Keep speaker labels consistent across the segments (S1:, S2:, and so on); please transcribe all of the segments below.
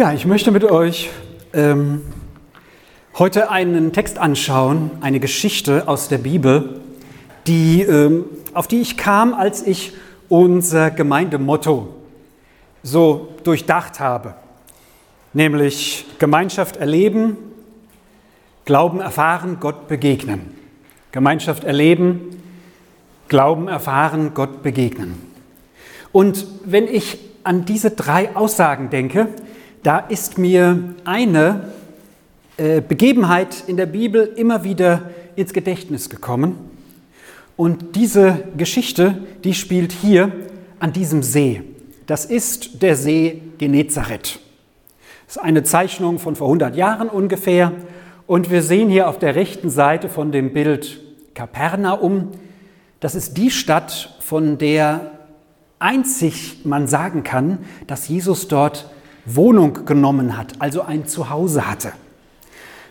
S1: Ja, ich möchte mit euch ähm, heute einen Text anschauen, eine Geschichte aus der Bibel, die, ähm, auf die ich kam, als ich unser Gemeindemotto so durchdacht habe, nämlich Gemeinschaft erleben, Glauben erfahren, Gott begegnen. Gemeinschaft erleben, Glauben erfahren, Gott begegnen. Und wenn ich an diese drei Aussagen denke, da ist mir eine äh, Begebenheit in der Bibel immer wieder ins Gedächtnis gekommen. Und diese Geschichte, die spielt hier an diesem See. Das ist der See Genezareth. Das ist eine Zeichnung von vor 100 Jahren ungefähr. Und wir sehen hier auf der rechten Seite von dem Bild Kapernaum. Das ist die Stadt, von der einzig man sagen kann, dass Jesus dort Wohnung genommen hat, also ein Zuhause hatte.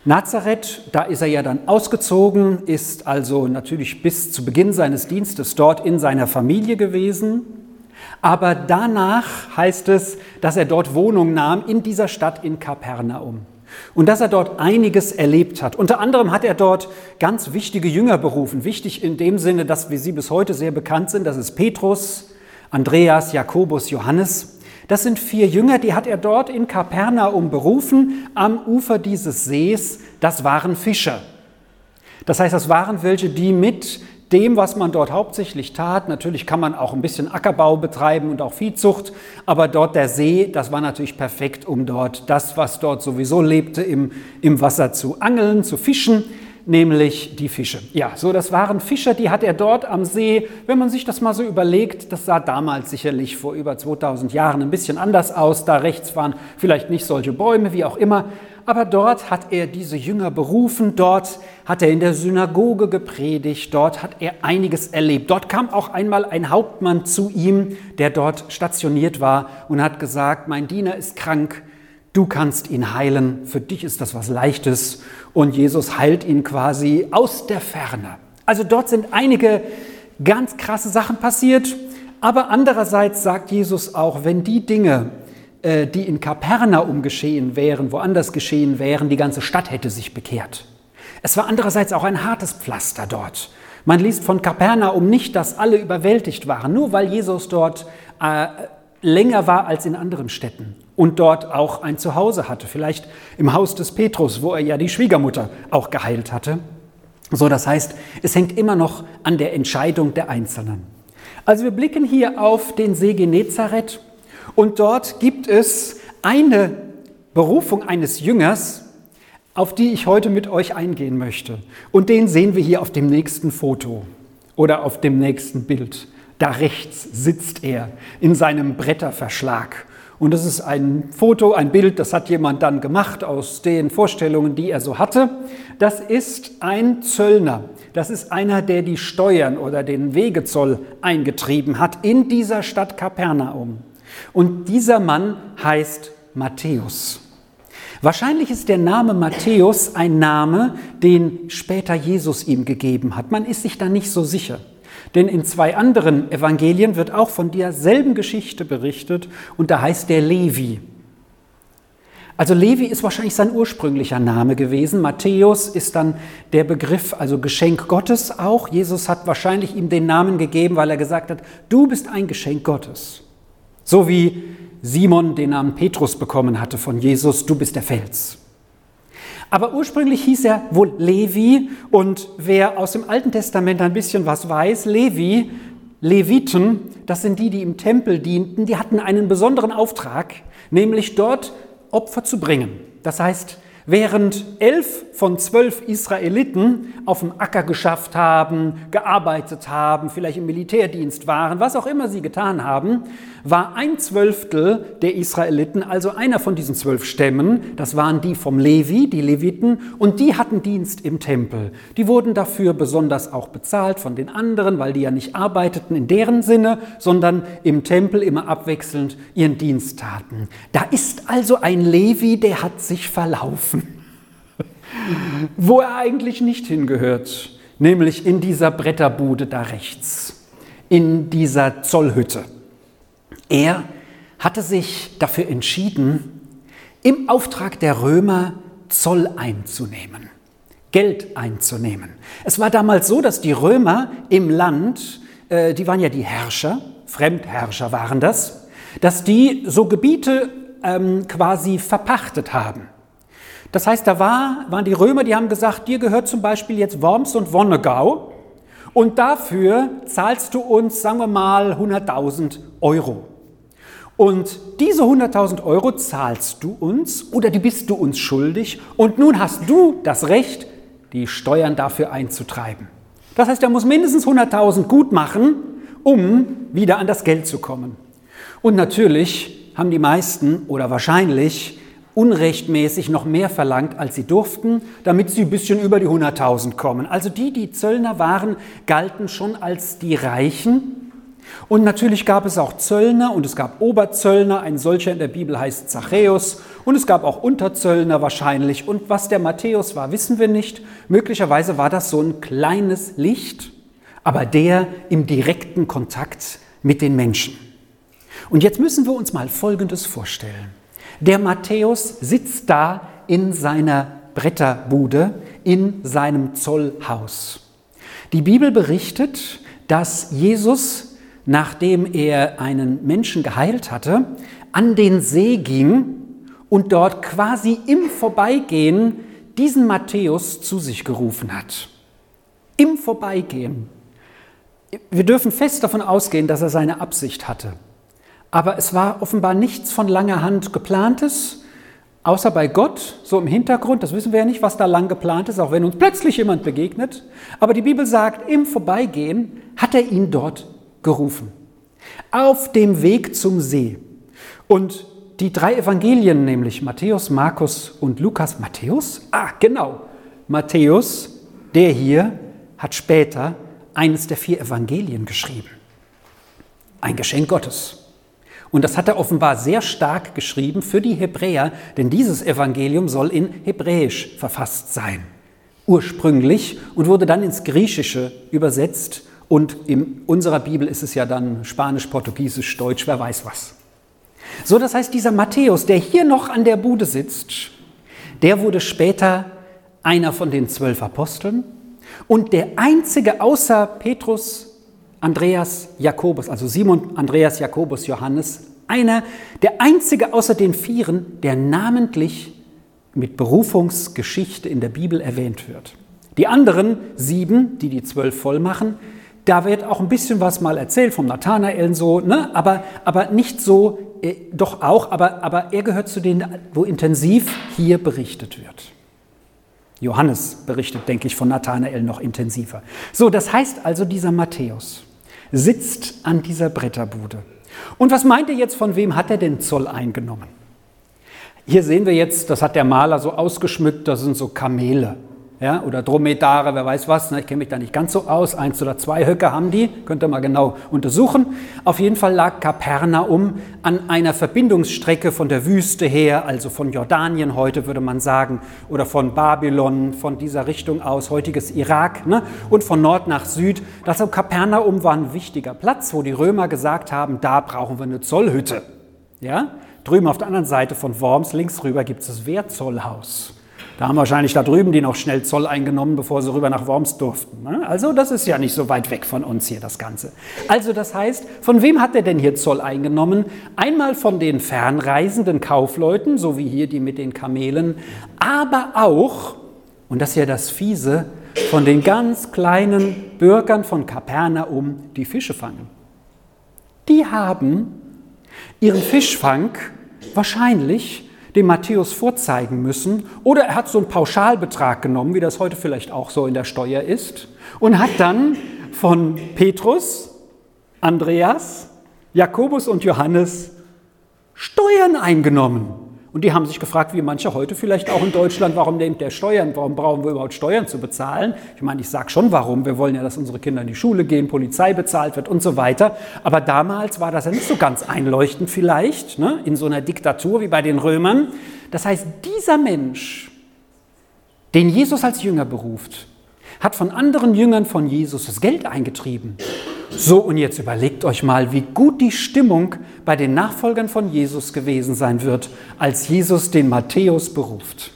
S1: Nazareth, da ist er ja dann ausgezogen, ist also natürlich bis zu Beginn seines Dienstes dort in seiner Familie gewesen. Aber danach heißt es, dass er dort Wohnung nahm in dieser Stadt in Kapernaum. Und dass er dort einiges erlebt hat. Unter anderem hat er dort ganz wichtige Jünger berufen. Wichtig in dem Sinne, dass wir sie bis heute sehr bekannt sind. Das ist Petrus, Andreas, Jakobus, Johannes. Das sind vier Jünger, die hat er dort in Kapernaum berufen, am Ufer dieses Sees. Das waren Fischer. Das heißt, das waren welche, die mit dem, was man dort hauptsächlich tat, natürlich kann man auch ein bisschen Ackerbau betreiben und auch Viehzucht, aber dort der See, das war natürlich perfekt, um dort das, was dort sowieso lebte, im, im Wasser zu angeln, zu fischen nämlich die Fische. Ja, so das waren Fischer, die hat er dort am See. Wenn man sich das mal so überlegt, das sah damals sicherlich vor über 2000 Jahren ein bisschen anders aus. Da rechts waren vielleicht nicht solche Bäume, wie auch immer. Aber dort hat er diese Jünger berufen, dort hat er in der Synagoge gepredigt, dort hat er einiges erlebt. Dort kam auch einmal ein Hauptmann zu ihm, der dort stationiert war und hat gesagt, mein Diener ist krank, du kannst ihn heilen, für dich ist das was Leichtes und Jesus heilt ihn quasi aus der Ferne. Also dort sind einige ganz krasse Sachen passiert, aber andererseits sagt Jesus auch, wenn die Dinge, äh, die in Kapernaum geschehen wären, woanders geschehen wären, die ganze Stadt hätte sich bekehrt. Es war andererseits auch ein hartes Pflaster dort. Man liest von Kapernaum nicht, dass alle überwältigt waren, nur weil Jesus dort äh, länger war als in anderen Städten und dort auch ein Zuhause hatte, vielleicht im Haus des Petrus, wo er ja die Schwiegermutter auch geheilt hatte. So, das heißt, es hängt immer noch an der Entscheidung der Einzelnen. Also wir blicken hier auf den See Genezareth und dort gibt es eine Berufung eines Jüngers, auf die ich heute mit euch eingehen möchte. Und den sehen wir hier auf dem nächsten Foto oder auf dem nächsten Bild. Da rechts sitzt er in seinem Bretterverschlag und das ist ein Foto, ein Bild, das hat jemand dann gemacht aus den Vorstellungen, die er so hatte. Das ist ein Zöllner. Das ist einer, der die Steuern oder den Wegezoll eingetrieben hat in dieser Stadt Kapernaum. Und dieser Mann heißt Matthäus. Wahrscheinlich ist der Name Matthäus ein Name, den später Jesus ihm gegeben hat. Man ist sich da nicht so sicher. Denn in zwei anderen Evangelien wird auch von derselben Geschichte berichtet und da heißt der Levi. Also Levi ist wahrscheinlich sein ursprünglicher Name gewesen. Matthäus ist dann der Begriff, also Geschenk Gottes auch. Jesus hat wahrscheinlich ihm den Namen gegeben, weil er gesagt hat, du bist ein Geschenk Gottes. So wie Simon den Namen Petrus bekommen hatte von Jesus, du bist der Fels. Aber ursprünglich hieß er wohl Levi und wer aus dem Alten Testament ein bisschen was weiß, Levi, Leviten, das sind die, die im Tempel dienten, die hatten einen besonderen Auftrag, nämlich dort Opfer zu bringen. Das heißt, Während elf von zwölf Israeliten auf dem Acker geschafft haben, gearbeitet haben, vielleicht im Militärdienst waren, was auch immer sie getan haben, war ein Zwölftel der Israeliten, also einer von diesen zwölf Stämmen, das waren die vom Levi, die Leviten, und die hatten Dienst im Tempel. Die wurden dafür besonders auch bezahlt von den anderen, weil die ja nicht arbeiteten in deren Sinne, sondern im Tempel immer abwechselnd ihren Dienst taten. Da ist also ein Levi, der hat sich verlaufen wo er eigentlich nicht hingehört, nämlich in dieser Bretterbude da rechts, in dieser Zollhütte. Er hatte sich dafür entschieden, im Auftrag der Römer Zoll einzunehmen, Geld einzunehmen. Es war damals so, dass die Römer im Land, äh, die waren ja die Herrscher, Fremdherrscher waren das, dass die so Gebiete ähm, quasi verpachtet haben. Das heißt, da war, waren die Römer, die haben gesagt, dir gehört zum Beispiel jetzt Worms und Wonnegau und dafür zahlst du uns, sagen wir mal, 100.000 Euro. Und diese 100.000 Euro zahlst du uns oder die bist du uns schuldig und nun hast du das Recht, die Steuern dafür einzutreiben. Das heißt, er muss mindestens 100.000 gut machen, um wieder an das Geld zu kommen. Und natürlich haben die meisten oder wahrscheinlich unrechtmäßig noch mehr verlangt, als sie durften, damit sie ein bisschen über die 100.000 kommen. Also die, die Zöllner waren, galten schon als die Reichen. Und natürlich gab es auch Zöllner und es gab Oberzöllner, ein solcher in der Bibel heißt Zachäus, und es gab auch Unterzöllner wahrscheinlich. Und was der Matthäus war, wissen wir nicht. Möglicherweise war das so ein kleines Licht, aber der im direkten Kontakt mit den Menschen. Und jetzt müssen wir uns mal Folgendes vorstellen. Der Matthäus sitzt da in seiner Bretterbude, in seinem Zollhaus. Die Bibel berichtet, dass Jesus, nachdem er einen Menschen geheilt hatte, an den See ging und dort quasi im Vorbeigehen diesen Matthäus zu sich gerufen hat. Im Vorbeigehen. Wir dürfen fest davon ausgehen, dass er seine Absicht hatte. Aber es war offenbar nichts von langer Hand geplantes, außer bei Gott, so im Hintergrund. Das wissen wir ja nicht, was da lang geplant ist, auch wenn uns plötzlich jemand begegnet. Aber die Bibel sagt, im Vorbeigehen hat er ihn dort gerufen. Auf dem Weg zum See. Und die drei Evangelien, nämlich Matthäus, Markus und Lukas, Matthäus? Ah, genau. Matthäus, der hier, hat später eines der vier Evangelien geschrieben. Ein Geschenk Gottes. Und das hat er offenbar sehr stark geschrieben für die Hebräer, denn dieses Evangelium soll in Hebräisch verfasst sein, ursprünglich und wurde dann ins Griechische übersetzt. Und in unserer Bibel ist es ja dann Spanisch, Portugiesisch, Deutsch, wer weiß was. So, das heißt, dieser Matthäus, der hier noch an der Bude sitzt, der wurde später einer von den zwölf Aposteln und der einzige außer Petrus, Andreas Jakobus, also Simon, Andreas Jakobus, Johannes, einer, der einzige außer den Vieren, der namentlich mit Berufungsgeschichte in der Bibel erwähnt wird. Die anderen sieben, die die zwölf voll machen, da wird auch ein bisschen was mal erzählt vom Nathanael so, ne? aber, aber nicht so, äh, doch auch, aber, aber er gehört zu denen, wo intensiv hier berichtet wird. Johannes berichtet, denke ich, von Nathanael noch intensiver. So, das heißt also dieser Matthäus sitzt an dieser Bretterbude. Und was meint ihr jetzt, von wem hat er den Zoll eingenommen? Hier sehen wir jetzt, das hat der Maler so ausgeschmückt, das sind so Kamele ja, oder Dromedare, wer weiß was. Ne? Ich kenne mich da nicht ganz so aus. Eins oder zwei Höcke haben die, könnt ihr mal genau untersuchen. Auf jeden Fall lag Kapernaum an einer Verbindungsstrecke von der Wüste her, also von Jordanien heute würde man sagen, oder von Babylon, von dieser Richtung aus, heutiges Irak, ne? und von Nord nach Süd. Das Kapernaum war ein wichtiger Platz, wo die Römer gesagt haben, da brauchen wir eine Zollhütte. Ja? Drüben auf der anderen Seite von Worms, links rüber, gibt es das Wehrzollhaus. Da haben wahrscheinlich da drüben die noch schnell Zoll eingenommen, bevor sie rüber nach Worms durften. Ne? Also das ist ja nicht so weit weg von uns hier, das Ganze. Also das heißt, von wem hat er denn hier Zoll eingenommen? Einmal von den fernreisenden Kaufleuten, so wie hier die mit den Kamelen, aber auch, und das ist ja das Fiese, von den ganz kleinen Bürgern von Kapernaum, die Fische fangen. Die haben ihren Fischfang wahrscheinlich dem Matthäus vorzeigen müssen. Oder er hat so einen Pauschalbetrag genommen, wie das heute vielleicht auch so in der Steuer ist, und hat dann von Petrus, Andreas, Jakobus und Johannes Steuern eingenommen. Und die haben sich gefragt, wie manche heute vielleicht auch in Deutschland, warum nimmt der Steuern, warum brauchen wir überhaupt Steuern zu bezahlen? Ich meine, ich sage schon warum, wir wollen ja, dass unsere Kinder in die Schule gehen, Polizei bezahlt wird und so weiter. Aber damals war das ja nicht so ganz einleuchtend vielleicht, ne? in so einer Diktatur wie bei den Römern. Das heißt, dieser Mensch, den Jesus als Jünger beruft, hat von anderen Jüngern von Jesus das Geld eingetrieben So, und jetzt überlegt euch mal, wie gut die Stimmung bei den Nachfolgern von Jesus gewesen sein wird, als Jesus den Matthäus beruft.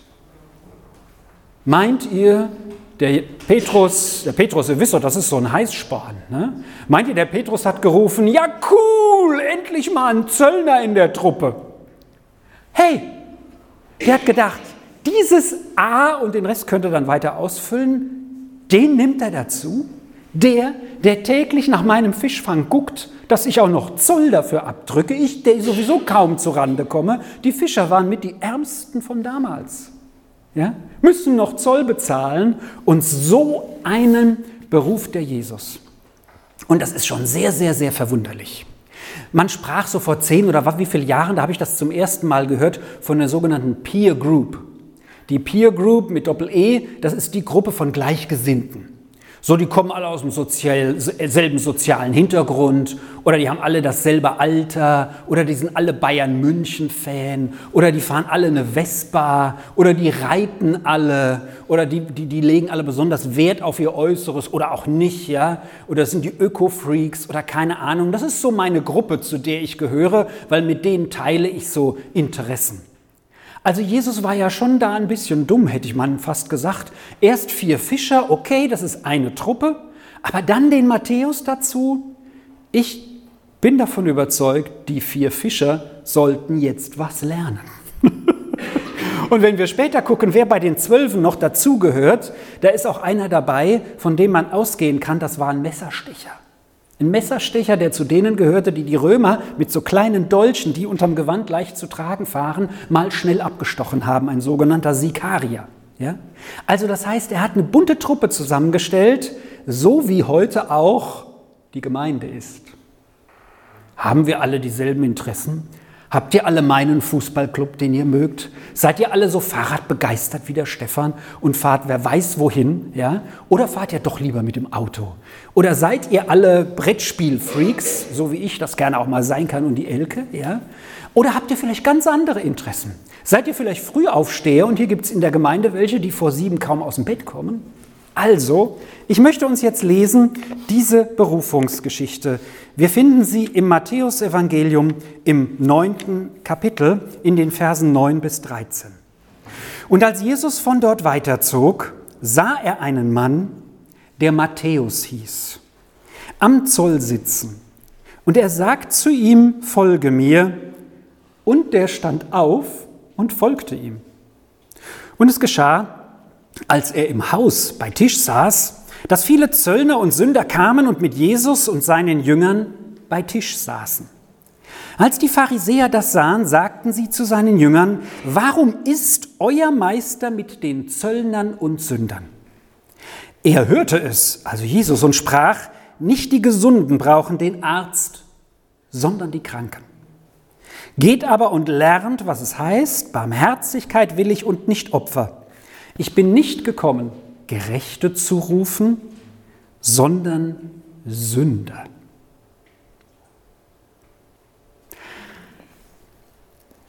S1: Meint ihr, der Petrus, der Petrus, ihr wisst doch, das ist so ein Heißsporn. Ne? Meint ihr, der Petrus hat gerufen, ja cool, endlich mal ein Zöllner in der Truppe. Hey, der hat gedacht, dieses A und den Rest könnte er dann weiter ausfüllen, den nimmt er dazu. Der, der täglich nach meinem Fischfang guckt, dass ich auch noch Zoll dafür abdrücke, ich, der sowieso kaum zu Rande komme. Die Fischer waren mit die ärmsten von damals ja, müssen noch Zoll bezahlen und so einen beruft der Jesus. Und das ist schon sehr, sehr, sehr verwunderlich. Man sprach so vor zehn oder wie viele Jahren, da habe ich das zum ersten Mal gehört, von der sogenannten Peer Group. Die Peer Group mit Doppel-E, das ist die Gruppe von Gleichgesinnten. So, die kommen alle aus dem sozial, selben sozialen Hintergrund oder die haben alle dasselbe Alter oder die sind alle Bayern-München-Fan oder die fahren alle eine Vespa oder die reiten alle oder die, die, die legen alle besonders Wert auf ihr Äußeres oder auch nicht, ja. Oder das sind die Öko-Freaks oder keine Ahnung. Das ist so meine Gruppe, zu der ich gehöre, weil mit denen teile ich so Interessen. Also Jesus war ja schon da ein bisschen dumm, hätte ich mal fast gesagt. Erst vier Fischer, okay, das ist eine Truppe, aber dann den Matthäus dazu. Ich bin davon überzeugt, die vier Fischer sollten jetzt was lernen. Und wenn wir später gucken, wer bei den Zwölfen noch dazugehört, da ist auch einer dabei, von dem man ausgehen kann, das war ein Messerstecher. Ein Messerstecher, der zu denen gehörte, die die Römer mit so kleinen Dolchen, die unterm Gewand leicht zu tragen fahren, mal schnell abgestochen haben, ein sogenannter Sikarier. Ja? Also das heißt, er hat eine bunte Truppe zusammengestellt, so wie heute auch die Gemeinde ist. Haben wir alle dieselben Interessen? Habt ihr alle meinen Fußballclub, den ihr mögt? Seid ihr alle so Fahrradbegeistert wie der Stefan und fahrt wer weiß wohin? Ja? Oder fahrt ihr doch lieber mit dem Auto? Oder seid ihr alle Brettspielfreaks, so wie ich das gerne auch mal sein kann und die Elke? Ja? Oder habt ihr vielleicht ganz andere Interessen? Seid ihr vielleicht Frühaufsteher und hier gibt es in der Gemeinde welche, die vor sieben kaum aus dem Bett kommen? Also, ich möchte uns jetzt lesen diese Berufungsgeschichte. Wir finden sie im Matthäusevangelium im neunten Kapitel in den Versen 9 bis 13. Und als Jesus von dort weiterzog, sah er einen Mann, der Matthäus hieß, am Zoll sitzen. Und er sagt zu ihm, folge mir. Und der stand auf und folgte ihm. Und es geschah, als er im Haus bei Tisch saß, dass viele Zöllner und Sünder kamen und mit Jesus und seinen Jüngern bei Tisch saßen. Als die Pharisäer das sahen, sagten sie zu seinen Jüngern, warum isst euer Meister mit den Zöllnern und Sündern? Er hörte es, also Jesus, und sprach, nicht die Gesunden brauchen den Arzt, sondern die Kranken. Geht aber und lernt, was es heißt, Barmherzigkeit will ich und nicht Opfer. Ich bin nicht gekommen, Gerechte zu rufen, sondern Sünder.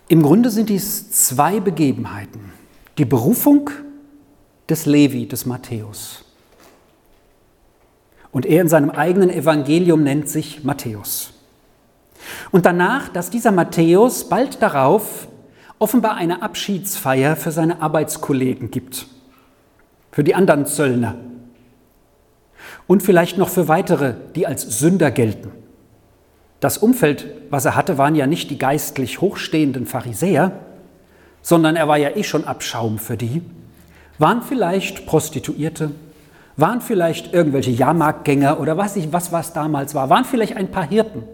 S1: Im Grunde sind dies zwei Begebenheiten. Die Berufung des Levi, des Matthäus. Und er in seinem eigenen Evangelium nennt sich Matthäus. Und danach, dass dieser Matthäus bald darauf offenbar eine Abschiedsfeier für seine Arbeitskollegen gibt, für die anderen Zöllner und vielleicht noch für weitere, die als Sünder gelten. Das Umfeld, was er hatte, waren ja nicht die geistlich hochstehenden Pharisäer, sondern er war ja eh schon Abschaum für die, waren vielleicht Prostituierte, waren vielleicht irgendwelche Jahrmarktgänger oder was ich, was was damals war, waren vielleicht ein paar Hirten.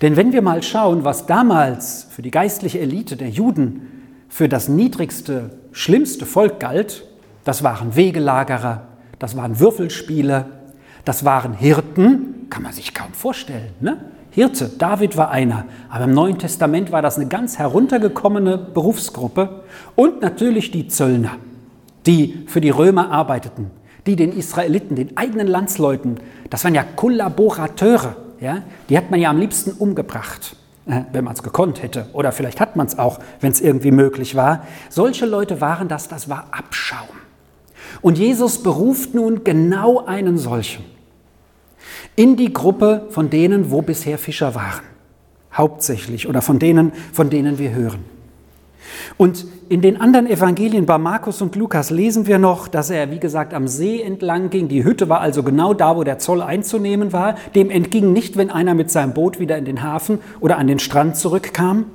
S1: Denn wenn wir mal schauen, was damals für die geistliche Elite der Juden für das niedrigste, schlimmste Volk galt, das waren Wegelagerer, das waren Würfelspieler, das waren Hirten, kann man sich kaum vorstellen. Ne? Hirte, David war einer, aber im Neuen Testament war das eine ganz heruntergekommene Berufsgruppe und natürlich die Zöllner, die für die Römer arbeiteten, die den Israeliten, den eigenen Landsleuten, das waren ja Kollaborateure, ja, die hat man ja am liebsten umgebracht, äh, wenn man es gekonnt hätte. Oder vielleicht hat man es auch, wenn es irgendwie möglich war. Solche Leute waren das, das war Abschaum. Und Jesus beruft nun genau einen solchen. in die Gruppe von denen, wo bisher Fischer waren, hauptsächlich, oder von denen, von denen wir hören. Und in den anderen Evangelien bei Markus und Lukas lesen wir noch, dass er, wie gesagt, am See entlang ging. Die Hütte war also genau da, wo der Zoll einzunehmen war. Dem entging nicht, wenn einer mit seinem Boot wieder in den Hafen oder an den Strand zurückkam.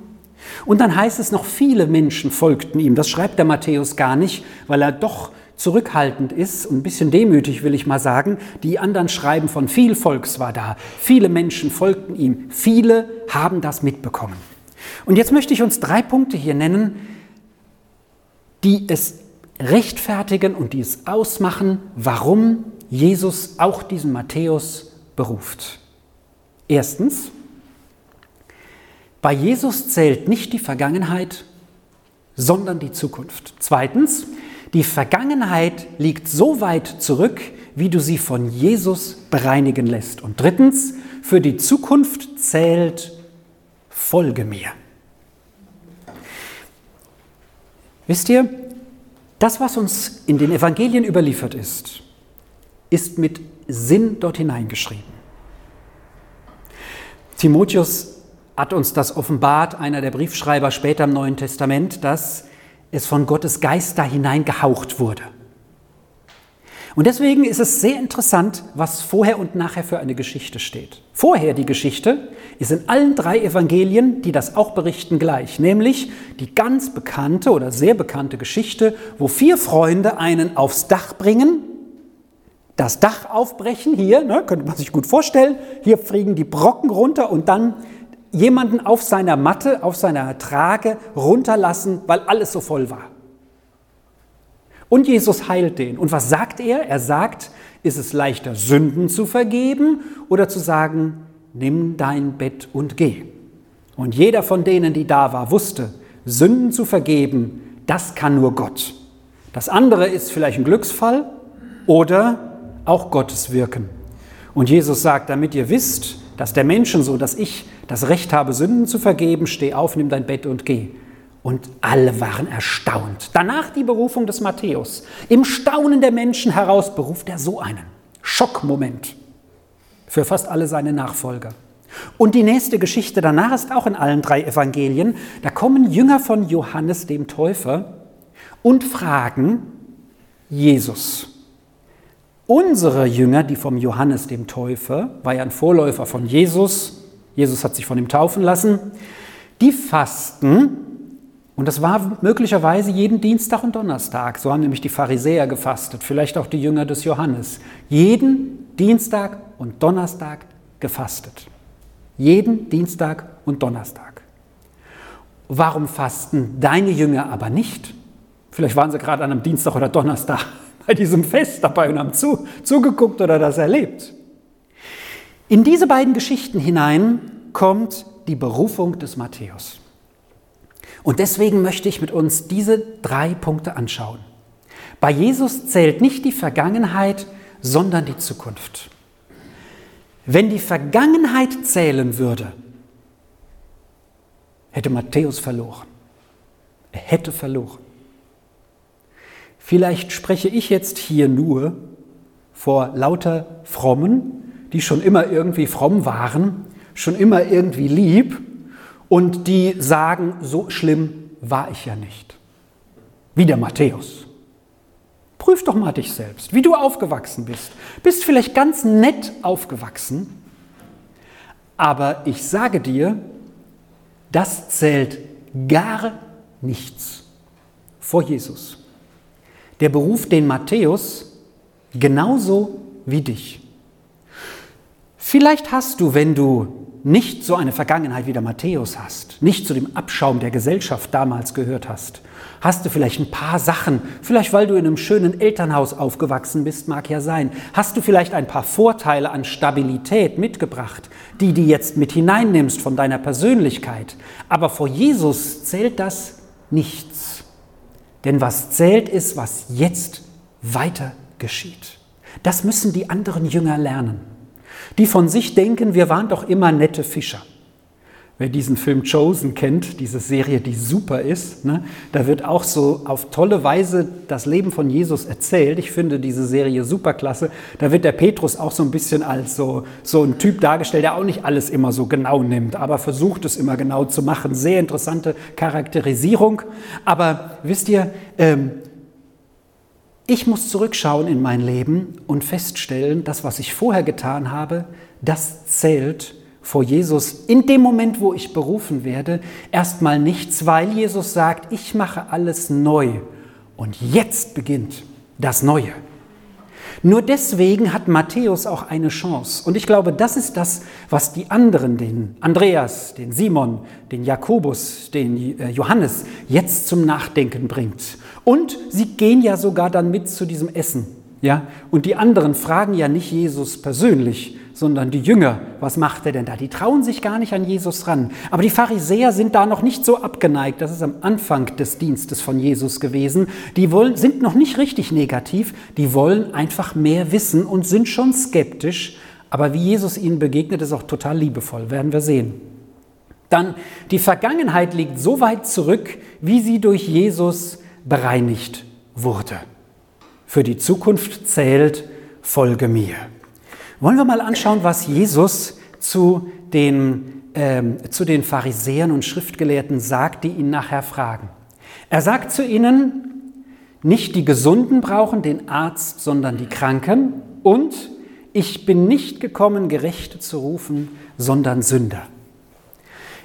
S1: Und dann heißt es noch, viele Menschen folgten ihm. Das schreibt der Matthäus gar nicht, weil er doch zurückhaltend ist und ein bisschen demütig, will ich mal sagen. Die anderen schreiben von viel Volks war da. Viele Menschen folgten ihm. Viele haben das mitbekommen. Und jetzt möchte ich uns drei Punkte hier nennen, die es rechtfertigen und die es ausmachen, warum Jesus auch diesen Matthäus beruft. Erstens, bei Jesus zählt nicht die Vergangenheit, sondern die Zukunft. Zweitens, die Vergangenheit liegt so weit zurück, wie du sie von Jesus bereinigen lässt. Und drittens, für die Zukunft zählt Folge mir. Wisst ihr, das, was uns in den Evangelien überliefert ist, ist mit Sinn dort hineingeschrieben. Timotheus hat uns das offenbart, einer der Briefschreiber später im Neuen Testament, dass es von Gottes Geist da hineingehaucht wurde. Und deswegen ist es sehr interessant, was vorher und nachher für eine Geschichte steht. Vorher die Geschichte ist in allen drei Evangelien, die das auch berichten, gleich, nämlich die ganz bekannte oder sehr bekannte Geschichte, wo vier Freunde einen aufs Dach bringen, das Dach aufbrechen, hier, ne, könnte man sich gut vorstellen, hier fliegen die Brocken runter und dann jemanden auf seiner Matte, auf seiner Trage runterlassen, weil alles so voll war. Und Jesus heilt den. Und was sagt er? Er sagt, ist es leichter, Sünden zu vergeben oder zu sagen, nimm dein Bett und geh. Und jeder von denen, die da war, wusste, Sünden zu vergeben, das kann nur Gott. Das andere ist vielleicht ein Glücksfall oder auch Gottes Wirken. Und Jesus sagt, damit ihr wisst, dass der Menschen so, dass ich das Recht habe, Sünden zu vergeben, steh auf, nimm dein Bett und geh. Und alle waren erstaunt. Danach die Berufung des Matthäus. Im Staunen der Menschen heraus beruft er so einen Schockmoment für fast alle seine Nachfolger. Und die nächste Geschichte danach ist auch in allen drei Evangelien. Da kommen Jünger von Johannes dem Täufer und fragen Jesus. Unsere Jünger, die vom Johannes dem Täufer, war ja ein Vorläufer von Jesus, Jesus hat sich von ihm taufen lassen, die fasten und das war möglicherweise jeden Dienstag und Donnerstag. So haben nämlich die Pharisäer gefastet, vielleicht auch die Jünger des Johannes. Jeden Dienstag und Donnerstag gefastet. Jeden Dienstag und Donnerstag. Warum fasten deine Jünger aber nicht? Vielleicht waren sie gerade an einem Dienstag oder Donnerstag bei diesem Fest dabei und haben zu, zugeguckt oder das erlebt. In diese beiden Geschichten hinein kommt die Berufung des Matthäus. Und deswegen möchte ich mit uns diese drei Punkte anschauen. Bei Jesus zählt nicht die Vergangenheit, sondern die Zukunft. Wenn die Vergangenheit zählen würde, hätte Matthäus verloren. Er hätte verloren. Vielleicht spreche ich jetzt hier nur vor lauter Frommen, die schon immer irgendwie fromm waren, schon immer irgendwie lieb und die sagen, so schlimm war ich ja nicht. Wie der Matthäus. Prüf doch mal dich selbst, wie du aufgewachsen bist. Bist vielleicht ganz nett aufgewachsen, aber ich sage dir, das zählt gar nichts vor Jesus. Der beruft den Matthäus genauso wie dich. Vielleicht hast du, wenn du nicht so eine Vergangenheit wie der Matthäus hast, nicht zu dem Abschaum der Gesellschaft damals gehört hast, hast du vielleicht ein paar Sachen, vielleicht weil du in einem schönen Elternhaus aufgewachsen bist, mag ja sein, hast du vielleicht ein paar Vorteile an Stabilität mitgebracht, die du jetzt mit hineinnimmst von deiner Persönlichkeit. Aber vor Jesus zählt das nichts. Denn was zählt ist, was jetzt weiter geschieht. Das müssen die anderen Jünger lernen die von sich denken, wir waren doch immer nette Fischer. Wer diesen Film Chosen kennt, diese Serie, die super ist, ne, da wird auch so auf tolle Weise das Leben von Jesus erzählt. Ich finde diese Serie super klasse. Da wird der Petrus auch so ein bisschen als so, so ein Typ dargestellt, der auch nicht alles immer so genau nimmt, aber versucht es immer genau zu machen. Sehr interessante Charakterisierung. Aber wisst ihr, ähm, ich muss zurückschauen in mein Leben und feststellen, das, was ich vorher getan habe, das zählt vor Jesus in dem Moment, wo ich berufen werde, erstmal nichts, weil Jesus sagt, ich mache alles neu und jetzt beginnt das Neue. Nur deswegen hat Matthäus auch eine Chance. Und ich glaube, das ist das, was die anderen, den Andreas, den Simon, den Jakobus, den äh, Johannes, jetzt zum Nachdenken bringt. Und sie gehen ja sogar dann mit zu diesem Essen. Ja? Und die anderen fragen ja nicht Jesus persönlich, sondern die Jünger, was macht er denn da? Die trauen sich gar nicht an Jesus ran. Aber die Pharisäer sind da noch nicht so abgeneigt. Das ist am Anfang des Dienstes von Jesus gewesen. Die wollen, sind noch nicht richtig negativ. Die wollen einfach mehr wissen und sind schon skeptisch. Aber wie Jesus ihnen begegnet, ist auch total liebevoll. Werden wir sehen. Dann, die Vergangenheit liegt so weit zurück, wie sie durch Jesus bereinigt wurde. Für die Zukunft zählt, folge mir. Wollen wir mal anschauen, was Jesus zu den, ähm, zu den Pharisäern und Schriftgelehrten sagt, die ihn nachher fragen. Er sagt zu ihnen, nicht die Gesunden brauchen den Arzt, sondern die Kranken. Und ich bin nicht gekommen, Gerechte zu rufen, sondern Sünder.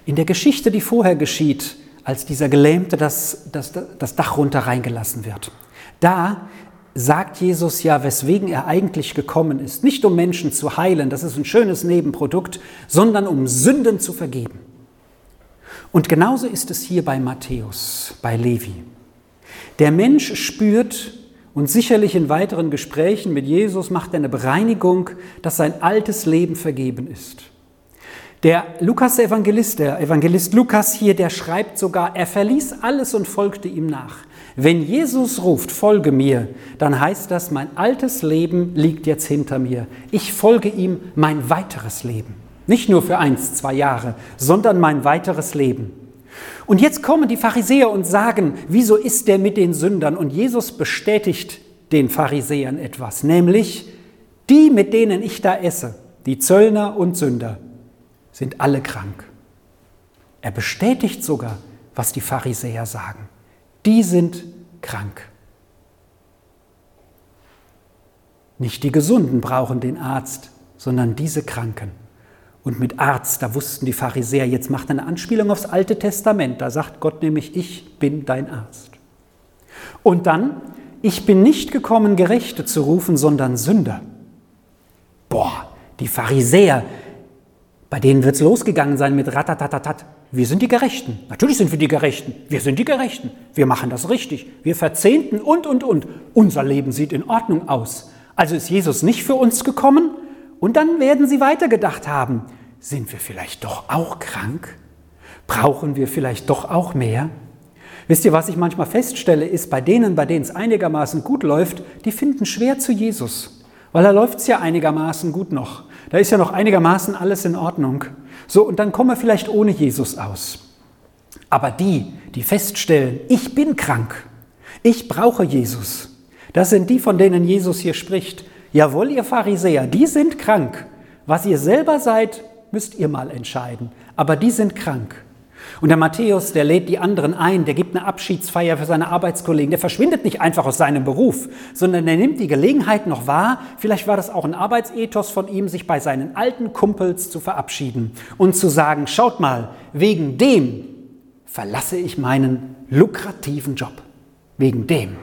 S1: In der Geschichte, die vorher geschieht, als dieser Gelähmte das, das, das Dach runter reingelassen wird, da sagt Jesus ja, weswegen er eigentlich gekommen ist. Nicht um Menschen zu heilen, das ist ein schönes Nebenprodukt, sondern um Sünden zu vergeben. Und genauso ist es hier bei Matthäus, bei Levi. Der Mensch spürt, und sicherlich in weiteren Gesprächen mit Jesus macht er eine Bereinigung, dass sein altes Leben vergeben ist. Der Lukas der Evangelist, der Evangelist Lukas hier, der schreibt sogar, er verließ alles und folgte ihm nach. Wenn Jesus ruft, folge mir, dann heißt das, mein altes Leben liegt jetzt hinter mir. Ich folge ihm mein weiteres Leben. Nicht nur für eins, zwei Jahre, sondern mein weiteres Leben. Und jetzt kommen die Pharisäer und sagen, wieso ist der mit den Sündern? Und Jesus bestätigt den Pharisäern etwas, nämlich die, mit denen ich da esse, die Zöllner und Sünder, sind alle krank. Er bestätigt sogar, was die Pharisäer sagen die sind krank. Nicht die Gesunden brauchen den Arzt, sondern diese Kranken. Und mit Arzt, da wussten die Pharisäer, jetzt macht eine Anspielung aufs Alte Testament. Da sagt Gott nämlich, ich bin dein Arzt. Und dann, ich bin nicht gekommen, Gerechte zu rufen, sondern Sünder. Boah, die Pharisäer, bei denen wird es losgegangen sein mit Ratatatatat. Wir sind die Gerechten. Natürlich sind wir die Gerechten. Wir sind die Gerechten. Wir machen das richtig. Wir verzehnten und, und, und. Unser Leben sieht in Ordnung aus. Also ist Jesus nicht für uns gekommen? Und dann werden sie weitergedacht haben. Sind wir vielleicht doch auch krank? Brauchen wir vielleicht doch auch mehr? Wisst ihr, was ich manchmal feststelle, ist, bei denen, bei denen es einigermaßen gut läuft, die finden schwer zu Jesus. Weil da läuft es ja einigermaßen gut noch. Da ist ja noch einigermaßen alles in Ordnung. So, und dann kommen wir vielleicht ohne Jesus aus. Aber die, die feststellen, ich bin krank, ich brauche Jesus, das sind die, von denen Jesus hier spricht. Jawohl, ihr Pharisäer, die sind krank. Was ihr selber seid, müsst ihr mal entscheiden. Aber die sind krank. Und der Matthäus, der lädt die anderen ein, der gibt eine Abschiedsfeier für seine Arbeitskollegen, der verschwindet nicht einfach aus seinem Beruf, sondern er nimmt die Gelegenheit noch wahr, vielleicht war das auch ein Arbeitsethos von ihm, sich bei seinen alten Kumpels zu verabschieden und zu sagen, schaut mal, wegen dem verlasse ich meinen lukrativen Job. Wegen dem.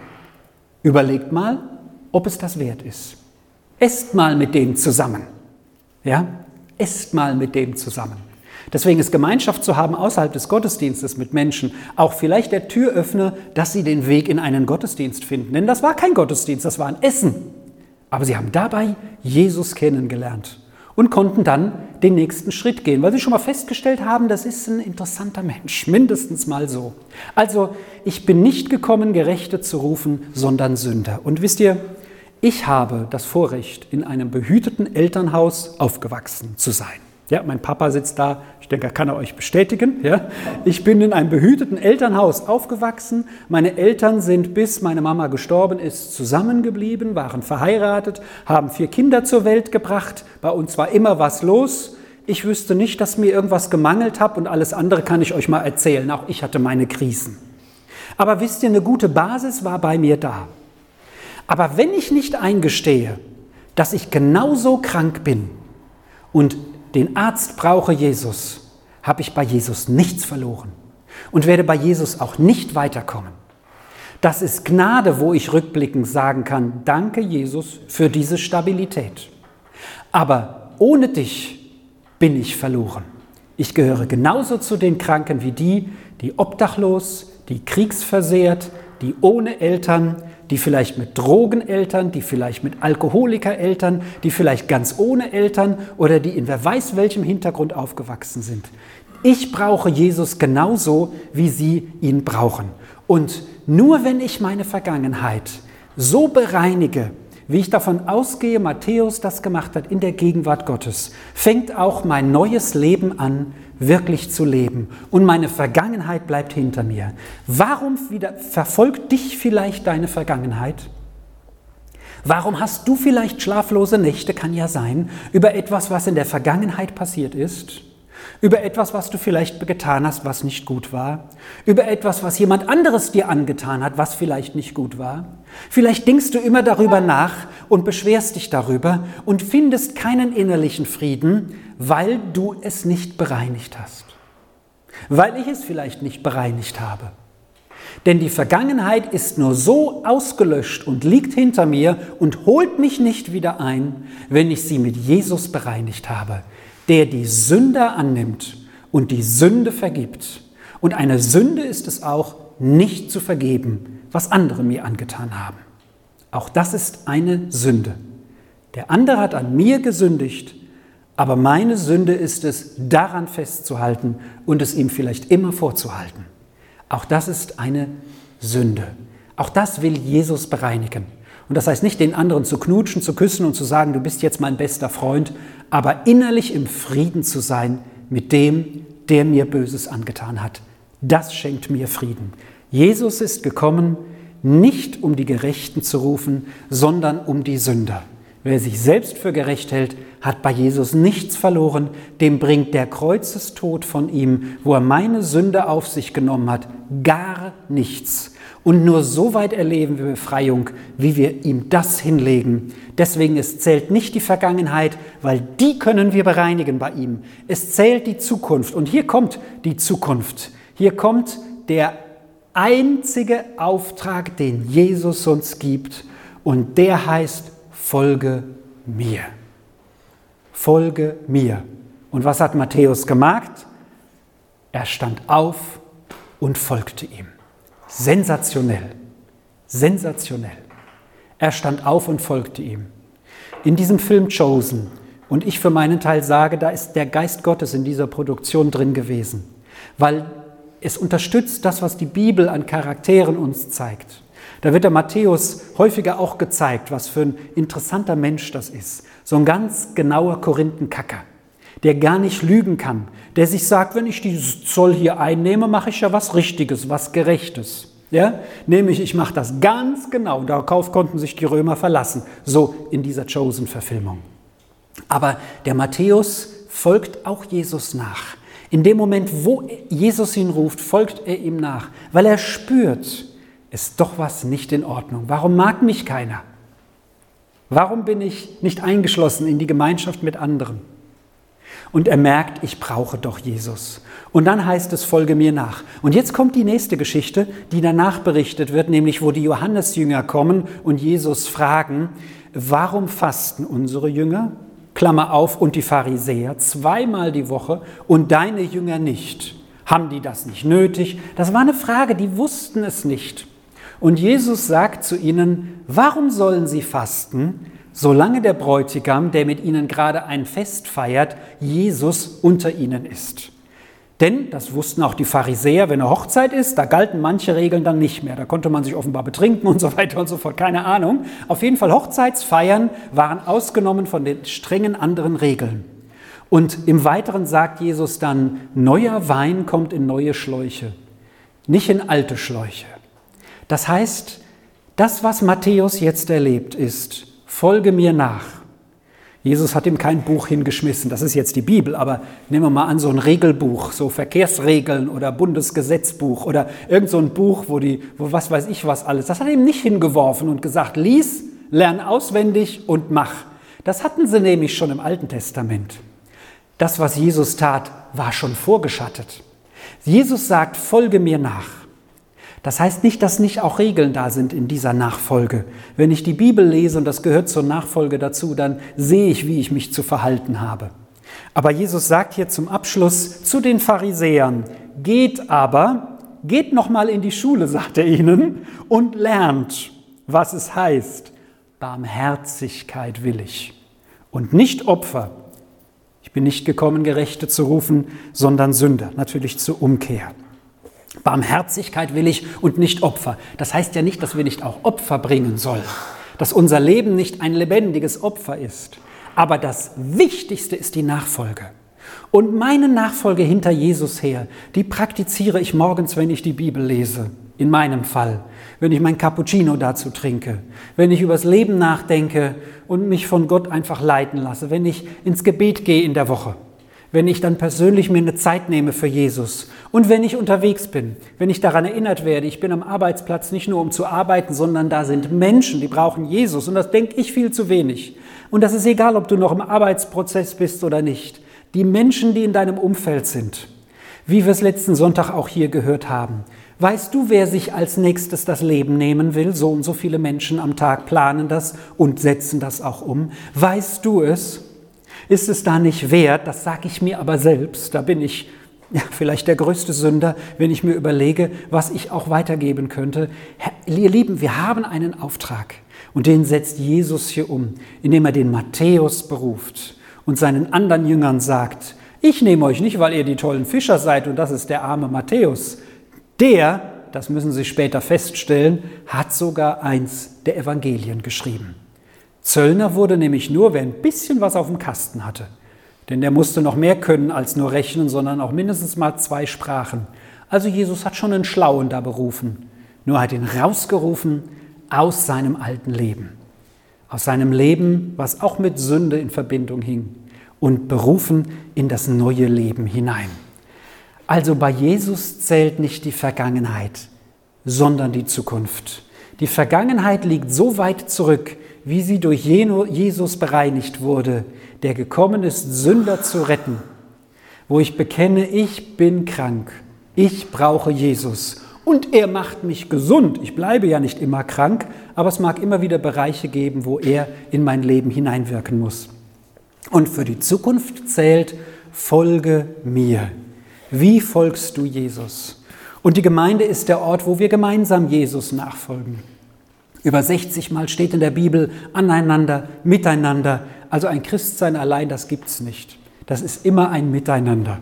S1: Überlegt mal, ob es das wert ist. Esst mal mit dem zusammen. Ja? Esst mal mit dem zusammen. Deswegen ist Gemeinschaft zu haben außerhalb des Gottesdienstes mit Menschen auch vielleicht der Türöffner, dass sie den Weg in einen Gottesdienst finden. Denn das war kein Gottesdienst, das war ein Essen. Aber sie haben dabei Jesus kennengelernt und konnten dann den nächsten Schritt gehen, weil sie schon mal festgestellt haben, das ist ein interessanter Mensch, mindestens mal so. Also, ich bin nicht gekommen, Gerechte zu rufen, sondern Sünder. Und wisst ihr, ich habe das Vorrecht, in einem behüteten Elternhaus aufgewachsen zu sein. Ja, mein Papa sitzt da, denke, kann er euch bestätigen. Ja? Ich bin in einem behüteten Elternhaus aufgewachsen. Meine Eltern sind, bis meine Mama gestorben ist, zusammengeblieben, waren verheiratet, haben vier Kinder zur Welt gebracht. Bei uns war immer was los. Ich wüsste nicht, dass mir irgendwas gemangelt hat und alles andere kann ich euch mal erzählen. Auch ich hatte meine Krisen. Aber wisst ihr, eine gute Basis war bei mir da. Aber wenn ich nicht eingestehe, dass ich genauso krank bin und den Arzt brauche Jesus, habe ich bei Jesus nichts verloren und werde bei Jesus auch nicht weiterkommen. Das ist Gnade, wo ich rückblickend sagen kann, danke Jesus für diese Stabilität. Aber ohne dich bin ich verloren. Ich gehöre genauso zu den Kranken wie die, die obdachlos, die kriegsversehrt, die ohne Eltern, die vielleicht mit Drogeneltern, die vielleicht mit Alkoholikereltern, die vielleicht ganz ohne Eltern oder die in wer weiß welchem Hintergrund aufgewachsen sind. Ich brauche Jesus genauso, wie Sie ihn brauchen. Und nur wenn ich meine Vergangenheit so bereinige, wie ich davon ausgehe, Matthäus das gemacht hat in der Gegenwart Gottes, fängt auch mein neues Leben an, wirklich zu leben. Und meine Vergangenheit bleibt hinter mir. Warum wieder, verfolgt dich vielleicht deine Vergangenheit? Warum hast du vielleicht schlaflose Nächte, kann ja sein, über etwas, was in der Vergangenheit passiert ist? über etwas, was du vielleicht getan hast, was nicht gut war, über etwas, was jemand anderes dir angetan hat, was vielleicht nicht gut war. Vielleicht denkst du immer darüber nach und beschwerst dich darüber und findest keinen innerlichen Frieden, weil du es nicht bereinigt hast. Weil ich es vielleicht nicht bereinigt habe. Denn die Vergangenheit ist nur so ausgelöscht und liegt hinter mir und holt mich nicht wieder ein, wenn ich sie mit Jesus bereinigt habe der die Sünder annimmt und die Sünde vergibt. Und eine Sünde ist es auch, nicht zu vergeben, was andere mir angetan haben. Auch das ist eine Sünde. Der andere hat an mir gesündigt, aber meine Sünde ist es, daran festzuhalten und es ihm vielleicht immer vorzuhalten. Auch das ist eine Sünde. Auch das will Jesus bereinigen. Und das heißt nicht, den anderen zu knutschen, zu küssen und zu sagen, du bist jetzt mein bester Freund, aber innerlich im Frieden zu sein mit dem, der mir Böses angetan hat. Das schenkt mir Frieden. Jesus ist gekommen, nicht um die Gerechten zu rufen, sondern um die Sünder. Wer sich selbst für gerecht hält, hat bei Jesus nichts verloren, dem bringt der Kreuzestod von ihm, wo er meine Sünde auf sich genommen hat, gar nichts. Und nur so weit erleben wir Befreiung, wie wir ihm das hinlegen. Deswegen es zählt nicht die Vergangenheit, weil die können wir bereinigen bei ihm. Es zählt die Zukunft. Und hier kommt die Zukunft. Hier kommt der einzige Auftrag, den Jesus uns gibt. Und der heißt, folge mir. Folge mir. Und was hat Matthäus gemacht? Er stand auf und folgte ihm. Sensationell. Sensationell. Er stand auf und folgte ihm. In diesem Film Chosen, und ich für meinen Teil sage, da ist der Geist Gottes in dieser Produktion drin gewesen, weil es unterstützt das, was die Bibel an Charakteren uns zeigt. Da wird der Matthäus häufiger auch gezeigt, was für ein interessanter Mensch das ist. So ein ganz genauer Korinthenkacker, der gar nicht lügen kann, der sich sagt, wenn ich dieses Zoll hier einnehme, mache ich ja was Richtiges, was Gerechtes. Ja? Nämlich, ich mache das ganz genau. Darauf konnten sich die Römer verlassen, so in dieser Chosen-Verfilmung. Aber der Matthäus folgt auch Jesus nach. In dem Moment, wo Jesus ihn ruft, folgt er ihm nach, weil er spürt, ist doch was nicht in Ordnung. Warum mag mich keiner? Warum bin ich nicht eingeschlossen in die Gemeinschaft mit anderen? Und er merkt, ich brauche doch Jesus. Und dann heißt es, folge mir nach. Und jetzt kommt die nächste Geschichte, die danach berichtet wird, nämlich wo die Johannesjünger kommen und Jesus fragen, warum fasten unsere Jünger, Klammer auf, und die Pharisäer zweimal die Woche und deine Jünger nicht? Haben die das nicht nötig? Das war eine Frage, die wussten es nicht. Und Jesus sagt zu ihnen, warum sollen sie fasten? solange der Bräutigam, der mit ihnen gerade ein Fest feiert, Jesus unter ihnen ist. Denn, das wussten auch die Pharisäer, wenn eine Hochzeit ist, da galten manche Regeln dann nicht mehr. Da konnte man sich offenbar betrinken und so weiter und so fort, keine Ahnung. Auf jeden Fall, Hochzeitsfeiern waren ausgenommen von den strengen anderen Regeln. Und im Weiteren sagt Jesus dann, neuer Wein kommt in neue Schläuche, nicht in alte Schläuche. Das heißt, das, was Matthäus jetzt erlebt, ist, folge mir nach. Jesus hat ihm kein Buch hingeschmissen, das ist jetzt die Bibel, aber nehmen wir mal an, so ein Regelbuch, so Verkehrsregeln oder Bundesgesetzbuch oder irgend so ein Buch, wo die, wo was weiß ich was alles, das hat er ihm nicht hingeworfen und gesagt, lies, lern auswendig und mach. Das hatten sie nämlich schon im Alten Testament. Das, was Jesus tat, war schon vorgeschattet. Jesus sagt, folge mir nach. Das heißt nicht, dass nicht auch Regeln da sind in dieser Nachfolge. Wenn ich die Bibel lese und das gehört zur Nachfolge dazu, dann sehe ich, wie ich mich zu verhalten habe. Aber Jesus sagt hier zum Abschluss zu den Pharisäern, geht aber, geht nochmal in die Schule, sagt er ihnen, und lernt, was es heißt, Barmherzigkeit will ich und nicht Opfer. Ich bin nicht gekommen, Gerechte zu rufen, sondern Sünder, natürlich zur Umkehr. Barmherzigkeit will ich und nicht Opfer. Das heißt ja nicht, dass wir nicht auch Opfer bringen sollen, dass unser Leben nicht ein lebendiges Opfer ist. Aber das Wichtigste ist die Nachfolge. Und meine Nachfolge hinter Jesus her, die praktiziere ich morgens, wenn ich die Bibel lese, in meinem Fall, wenn ich mein Cappuccino dazu trinke, wenn ich übers Leben nachdenke und mich von Gott einfach leiten lasse, wenn ich ins Gebet gehe in der Woche wenn ich dann persönlich mir eine Zeit nehme für Jesus und wenn ich unterwegs bin, wenn ich daran erinnert werde, ich bin am Arbeitsplatz nicht nur um zu arbeiten, sondern da sind Menschen, die brauchen Jesus und das denke ich viel zu wenig. Und das ist egal, ob du noch im Arbeitsprozess bist oder nicht. Die Menschen, die in deinem Umfeld sind, wie wir es letzten Sonntag auch hier gehört haben. Weißt du, wer sich als nächstes das Leben nehmen will? So und so viele Menschen am Tag planen das und setzen das auch um. Weißt du es? Ist es da nicht wert, das sage ich mir aber selbst, da bin ich ja, vielleicht der größte Sünder, wenn ich mir überlege, was ich auch weitergeben könnte. ihr Lieben, wir haben einen Auftrag und den setzt Jesus hier um, indem er den Matthäus beruft und seinen anderen Jüngern sagt, ich nehme euch nicht, weil ihr die tollen Fischer seid und das ist der arme Matthäus. Der, das müssen Sie später feststellen, hat sogar eins der Evangelien geschrieben. Zöllner wurde nämlich nur, wer ein bisschen was auf dem Kasten hatte. Denn der musste noch mehr können als nur rechnen, sondern auch mindestens mal zwei Sprachen. Also Jesus hat schon einen Schlauen da berufen. Nur hat ihn rausgerufen aus seinem alten Leben. Aus seinem Leben, was auch mit Sünde in Verbindung hing. Und berufen in das neue Leben hinein. Also bei Jesus zählt nicht die Vergangenheit, sondern die Zukunft. Die Vergangenheit liegt so weit zurück, wie sie durch Jesus bereinigt wurde, der gekommen ist, Sünder zu retten, wo ich bekenne, ich bin krank, ich brauche Jesus und er macht mich gesund. Ich bleibe ja nicht immer krank, aber es mag immer wieder Bereiche geben, wo er in mein Leben hineinwirken muss. Und für die Zukunft zählt, folge mir. Wie folgst du Jesus? Und die Gemeinde ist der Ort, wo wir gemeinsam Jesus nachfolgen. Über 60 Mal steht in der Bibel aneinander, miteinander. Also ein Christsein allein, das gibt es nicht. Das ist immer ein Miteinander.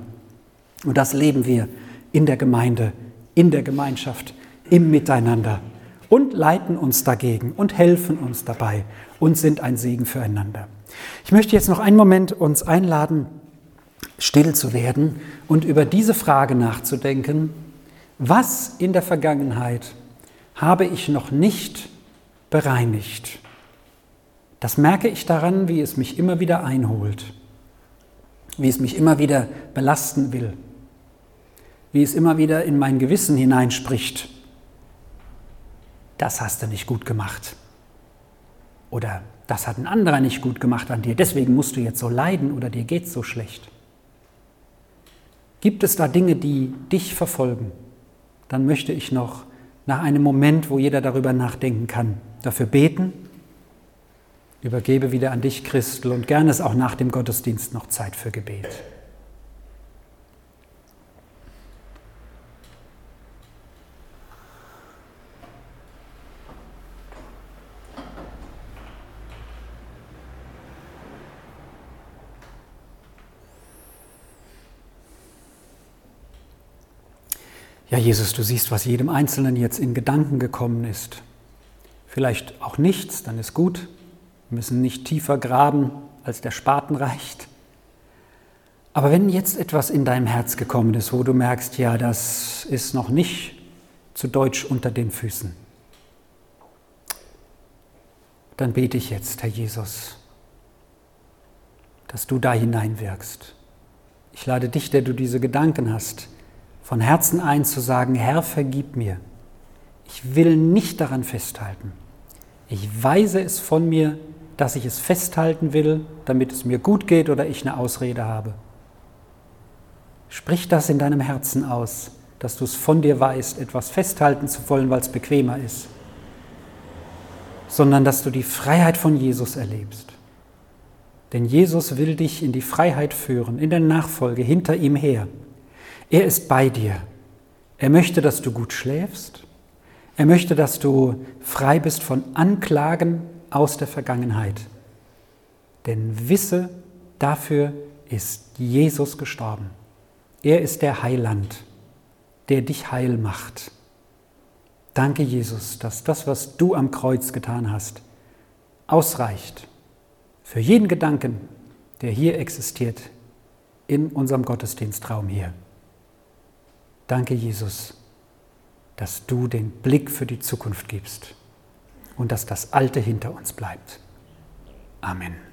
S1: Und das leben wir in der Gemeinde, in der Gemeinschaft, im Miteinander und leiten uns dagegen und helfen uns dabei und sind ein Segen füreinander. Ich möchte jetzt noch einen Moment uns einladen, still zu werden und über diese Frage nachzudenken, was in der Vergangenheit habe ich noch nicht bereinigt. Das merke ich daran, wie es mich immer wieder einholt, wie es mich immer wieder belasten will, wie es immer wieder in mein Gewissen hineinspricht. Das hast du nicht gut gemacht. Oder das hat ein anderer nicht gut gemacht an dir, deswegen musst du jetzt so leiden oder dir geht es so schlecht. Gibt es da Dinge, die dich verfolgen? Dann möchte ich noch nach einem Moment, wo jeder darüber nachdenken kann, dafür beten. Übergebe wieder an dich, Christel, und gerne ist auch nach dem Gottesdienst noch Zeit für Gebet. Ja, Jesus, du siehst, was jedem Einzelnen jetzt in Gedanken gekommen ist. Vielleicht auch nichts, dann ist gut. Wir müssen nicht tiefer graben, als der Spaten reicht. Aber wenn jetzt etwas in deinem Herz gekommen ist, wo du merkst, ja, das ist noch nicht zu Deutsch unter den Füßen, dann bete ich jetzt, Herr Jesus, dass du da hineinwirkst. Ich lade dich, der du diese Gedanken hast, von Herzen ein zu sagen, Herr, vergib mir. Ich will nicht daran festhalten. Ich weise es von mir, dass ich es festhalten will, damit es mir gut geht oder ich eine Ausrede habe. Sprich das in deinem Herzen aus, dass du es von dir weißt, etwas festhalten zu wollen, weil es bequemer ist, sondern dass du die Freiheit von Jesus erlebst. Denn Jesus will dich in die Freiheit führen, in der Nachfolge, hinter ihm her. Er ist bei dir. Er möchte, dass du gut schläfst. Er möchte, dass du frei bist von Anklagen aus der Vergangenheit. Denn wisse, dafür ist Jesus gestorben. Er ist der Heiland, der dich heil macht. Danke, Jesus, dass das, was du am Kreuz getan hast, ausreicht für jeden Gedanken, der hier existiert, in unserem Gottesdienstraum hier. Danke, Jesus, dass du den Blick für die Zukunft gibst und dass das Alte hinter uns bleibt. Amen.